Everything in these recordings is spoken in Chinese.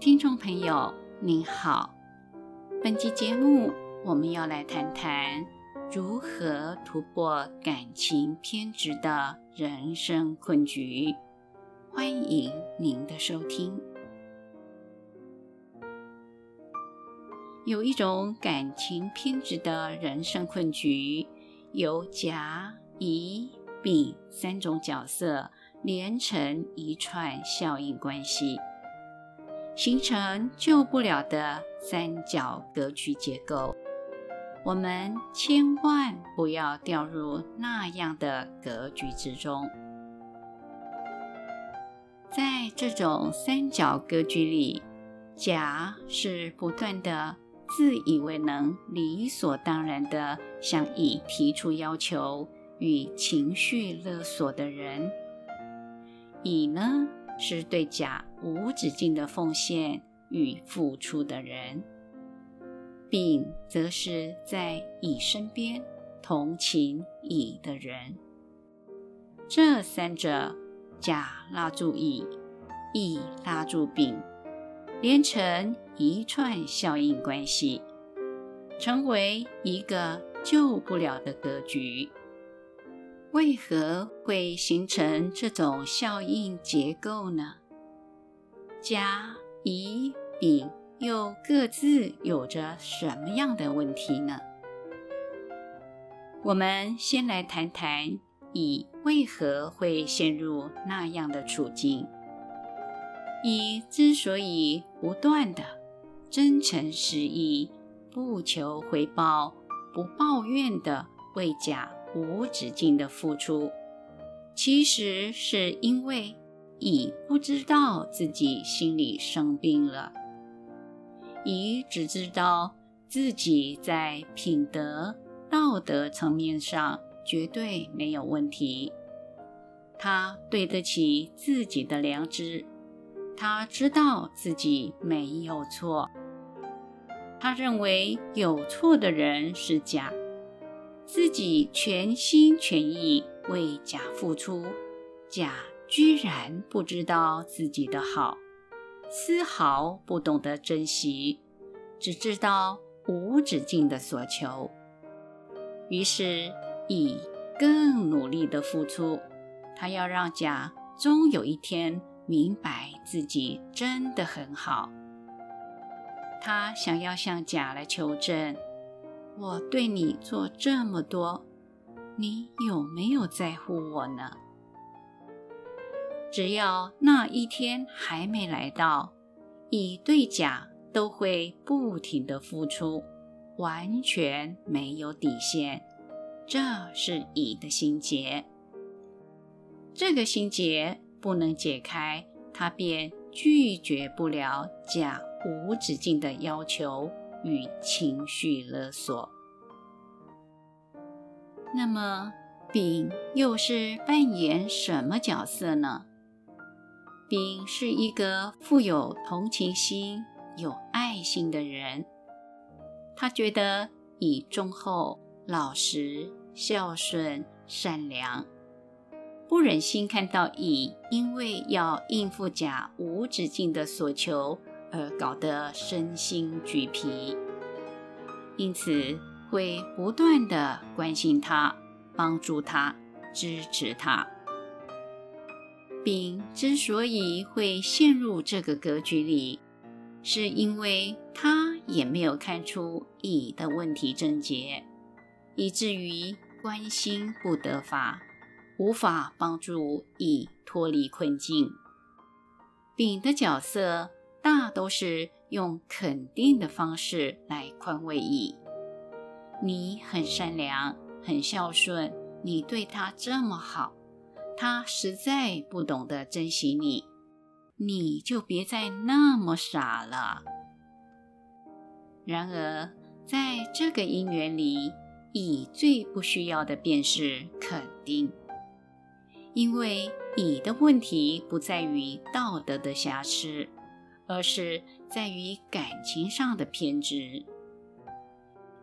听众朋友您好，本期节目我们要来谈谈如何突破感情偏执的人生困局。欢迎您的收听。有一种感情偏执的人生困局，由甲、乙、丙三种角色连成一串效应关系。形成救不了的三角格局结构，我们千万不要掉入那样的格局之中。在这种三角格局里，甲是不断的自以为能理所当然的向乙提出要求与情绪勒索的人，乙呢，是对甲无止境的奉献与付出的人，丙则是在乙身边同情乙的人。这三者，甲拉住乙，乙拉住丙，连成一串效应关系，成为一个救不了的格局。为何会形成这种效应结构呢？甲、乙、丙又各自有着什么样的问题呢？我们先来谈谈乙为何会陷入那样的处境。乙之所以不断的真诚实意、不求回报、不抱怨的为甲。无止境的付出，其实是因为乙不知道自己心里生病了。乙只知道自己在品德、道德层面上绝对没有问题，他对得起自己的良知，他知道自己没有错，他认为有错的人是甲。自己全心全意为甲付出，甲居然不知道自己的好，丝毫不懂得珍惜，只知道无止境的索求。于是乙更努力的付出，他要让甲终有一天明白自己真的很好。他想要向甲来求证。我对你做这么多，你有没有在乎我呢？只要那一天还没来到，乙对甲都会不停的付出，完全没有底线。这是乙的心结，这个心结不能解开，他便拒绝不了甲无止境的要求。与情绪勒索。那么，丙又是扮演什么角色呢？丙是一个富有同情心、有爱心的人。他觉得乙忠厚、老实、孝顺、善良，不忍心看到乙因为要应付甲无止境的索求。而搞得身心俱疲，因此会不断地关心他、帮助他、支持他。丙之所以会陷入这个格局里，是因为他也没有看出乙的问题症结，以至于关心不得法，无法帮助乙脱离困境。丙的角色。大都是用肯定的方式来宽慰乙。你很善良，很孝顺，你对他这么好，他实在不懂得珍惜你，你就别再那么傻了。然而，在这个姻缘里，乙最不需要的便是肯定，因为乙的问题不在于道德的瑕疵。而是在于感情上的偏执。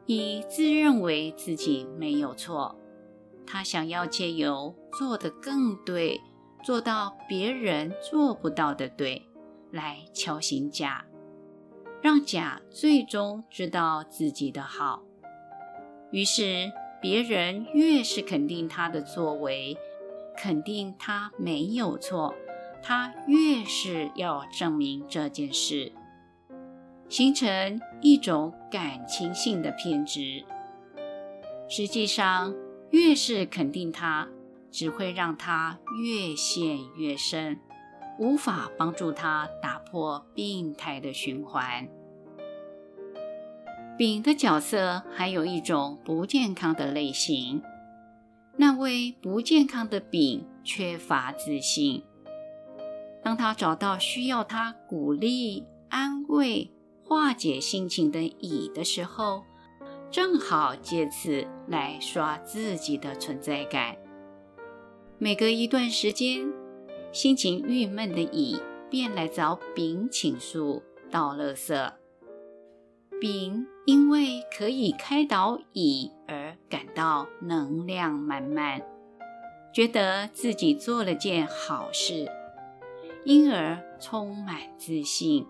乙自认为自己没有错，他想要借由做得更对，做到别人做不到的对，来敲醒甲，让甲最终知道自己的好。于是，别人越是肯定他的作为，肯定他没有错，他越是要证明这件事，形成一种感情性的偏执。实际上，越是肯定他，只会让他越陷越深，无法帮助他打破病态的循环。丙的角色还有一种不健康的类型，那位不健康的丙缺乏自信。当他找到需要他鼓励、安慰、化解心情的乙的时候，正好借此来刷自己的存在感。每隔一段时间，心情郁闷的乙便来找丙倾诉、倒垃圾。丙因为可以开导乙而感到能量满满，觉得自己做了件好事，因而充满自信。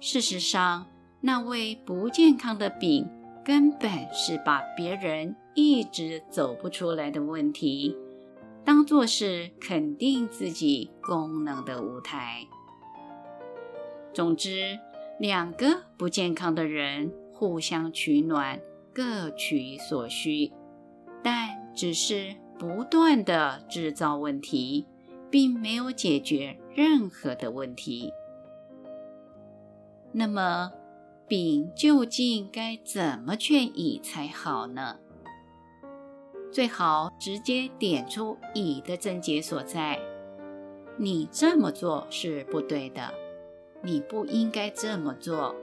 事实上，那位不健康的丙根本是把别人一直走不出来的问题，当作是肯定自己功能的舞台。总之，两个不健康的人互相取暖，各取所需，但只是不断地制造问题，并没有解决任何的问题。那么，丙究竟该怎么劝乙才好呢？最好直接点出乙的症结所在。你这么做是不对的，你不应该这么做。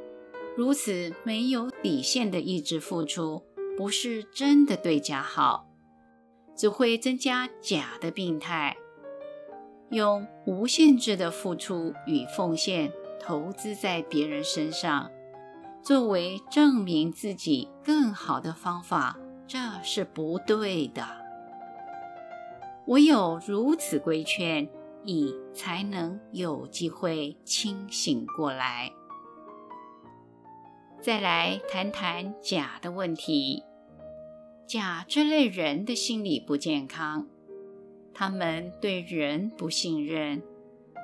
如此没有底线的一直付出，不是真的对甲好，只会增加甲的病态。用无限制的付出与奉献投资在别人身上，作为证明自己更好的方法。这是不对的。唯有如此规劝，乙才能有机会清醒过来。再来谈谈甲的问题。甲这类人的心理不健康，他们对人不信任，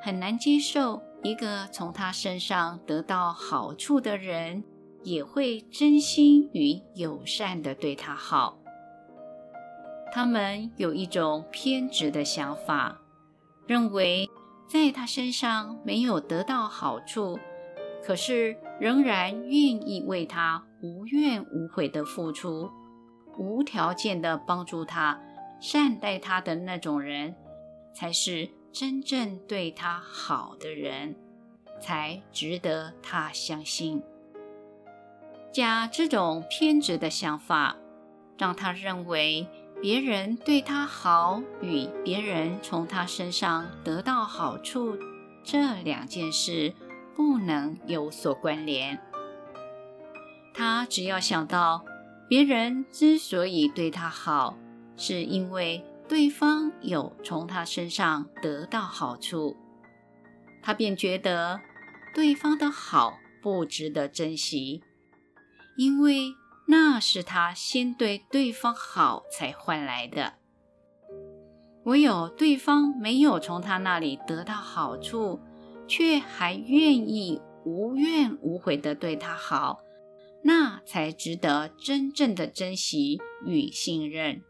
很难接受一个从他身上得到好处的人。也会真心与友善的对他好。他们有一种偏执的想法，认为在他身上没有得到好处，可是仍然愿意为他无怨无悔的付出，无条件的帮助他、善待他的那种人，才是真正对他好的人，才值得他相信。甲这种偏执的想法，让他认为别人对他好与别人从他身上得到好处这两件事不能有所关联。他只要想到别人之所以对他好，是因为对方有从他身上得到好处，他便觉得对方的好不值得珍惜。因为那是他先对对方好才换来的，唯有对方没有从他那里得到好处，却还愿意无怨无悔地对他好，那才值得真正的珍惜与信任。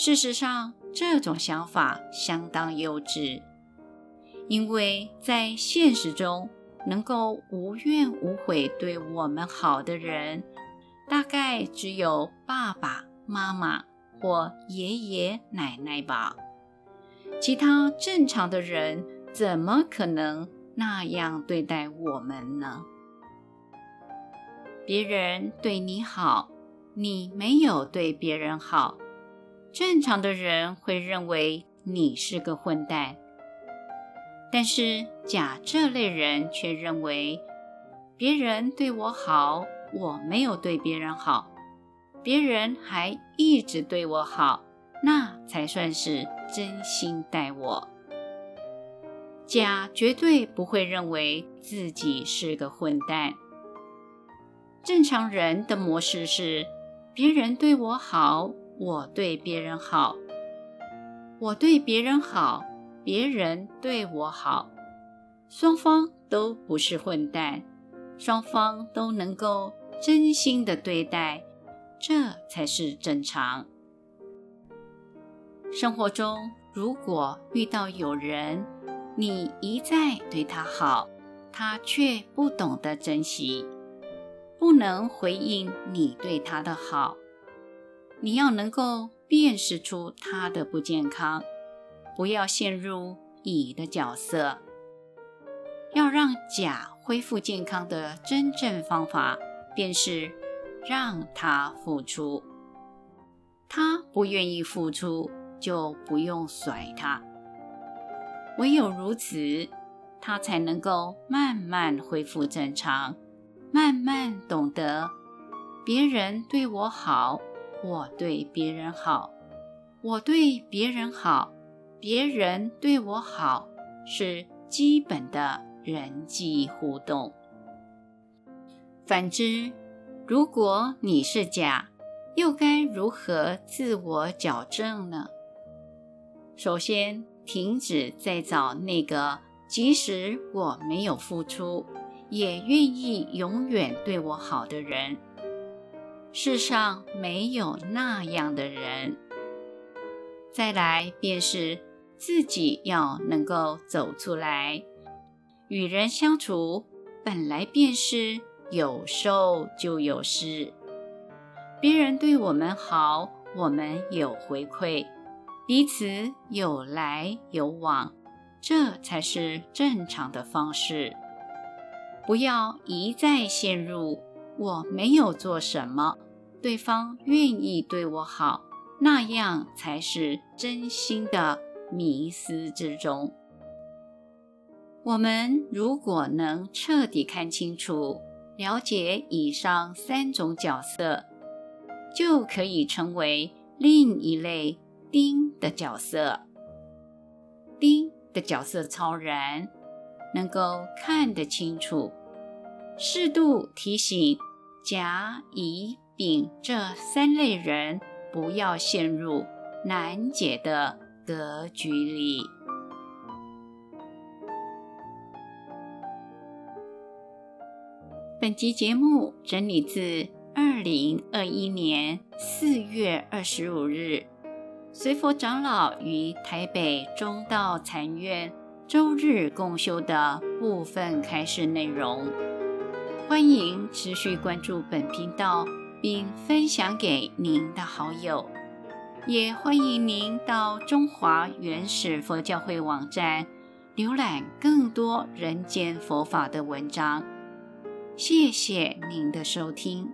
事实上，这种想法相当幼稚，因为在现实中，能够无怨无悔对我们好的人，大概只有爸爸妈妈或爷爷奶奶吧。其他正常的人怎么可能那样对待我们呢？别人对你好，你没有对别人好，正常的人会认为你是个混蛋。但是甲这类人却认为，别人对我好，我没有对别人好，别人还一直对我好，那才算是真心待我。甲绝对不会认为自己是个混蛋。正常人的模式是：别人对我好，我对别人好；我对别人好，别人对我好。双方都不是混蛋，双方都能够真心的对待，这才是正常。生活中，如果遇到有人，你一再对他好，他却不懂得珍惜，不能回应你对他的好。你要能够辨识出他的不健康，不要陷入乙的角色。要让甲恢复健康的真正方法，便是让他付出。他不愿意付出，就不用甩他。唯有如此，他才能够慢慢恢复正常，慢慢懂得别人对我好，我对别人好，我对别人好，别人对我好，是基本的人际互动。反之，如果你是甲，又该如何自我矫正呢？首先，停止再找那个即使我没有付出，也愿意永远对我好的人。世上没有那样的人。再来便是自己要能够走出来。与人相处本来便是有受就有失，别人对我们好，我们有回馈。彼此有来有往，这才是正常的方式。不要一再陷入“我没有做什么，对方愿意对我好”，那样才是真心的迷思之中。我们如果能彻底看清楚、了解以上三种角色，就可以成为另一类。丁的角色，丁的角色超然，能够看得清楚，适度提醒甲、乙、丙这三类人不要陷入难解的格局里。本集节目整理自二零二一年四月二十五日。随佛长老于台北中道禅院周日共修的部分开示内容，欢迎持续关注本频道，并分享给您的好友，也欢迎您到中华原始佛教会网站浏览更多人间佛法的文章。谢谢您的收听。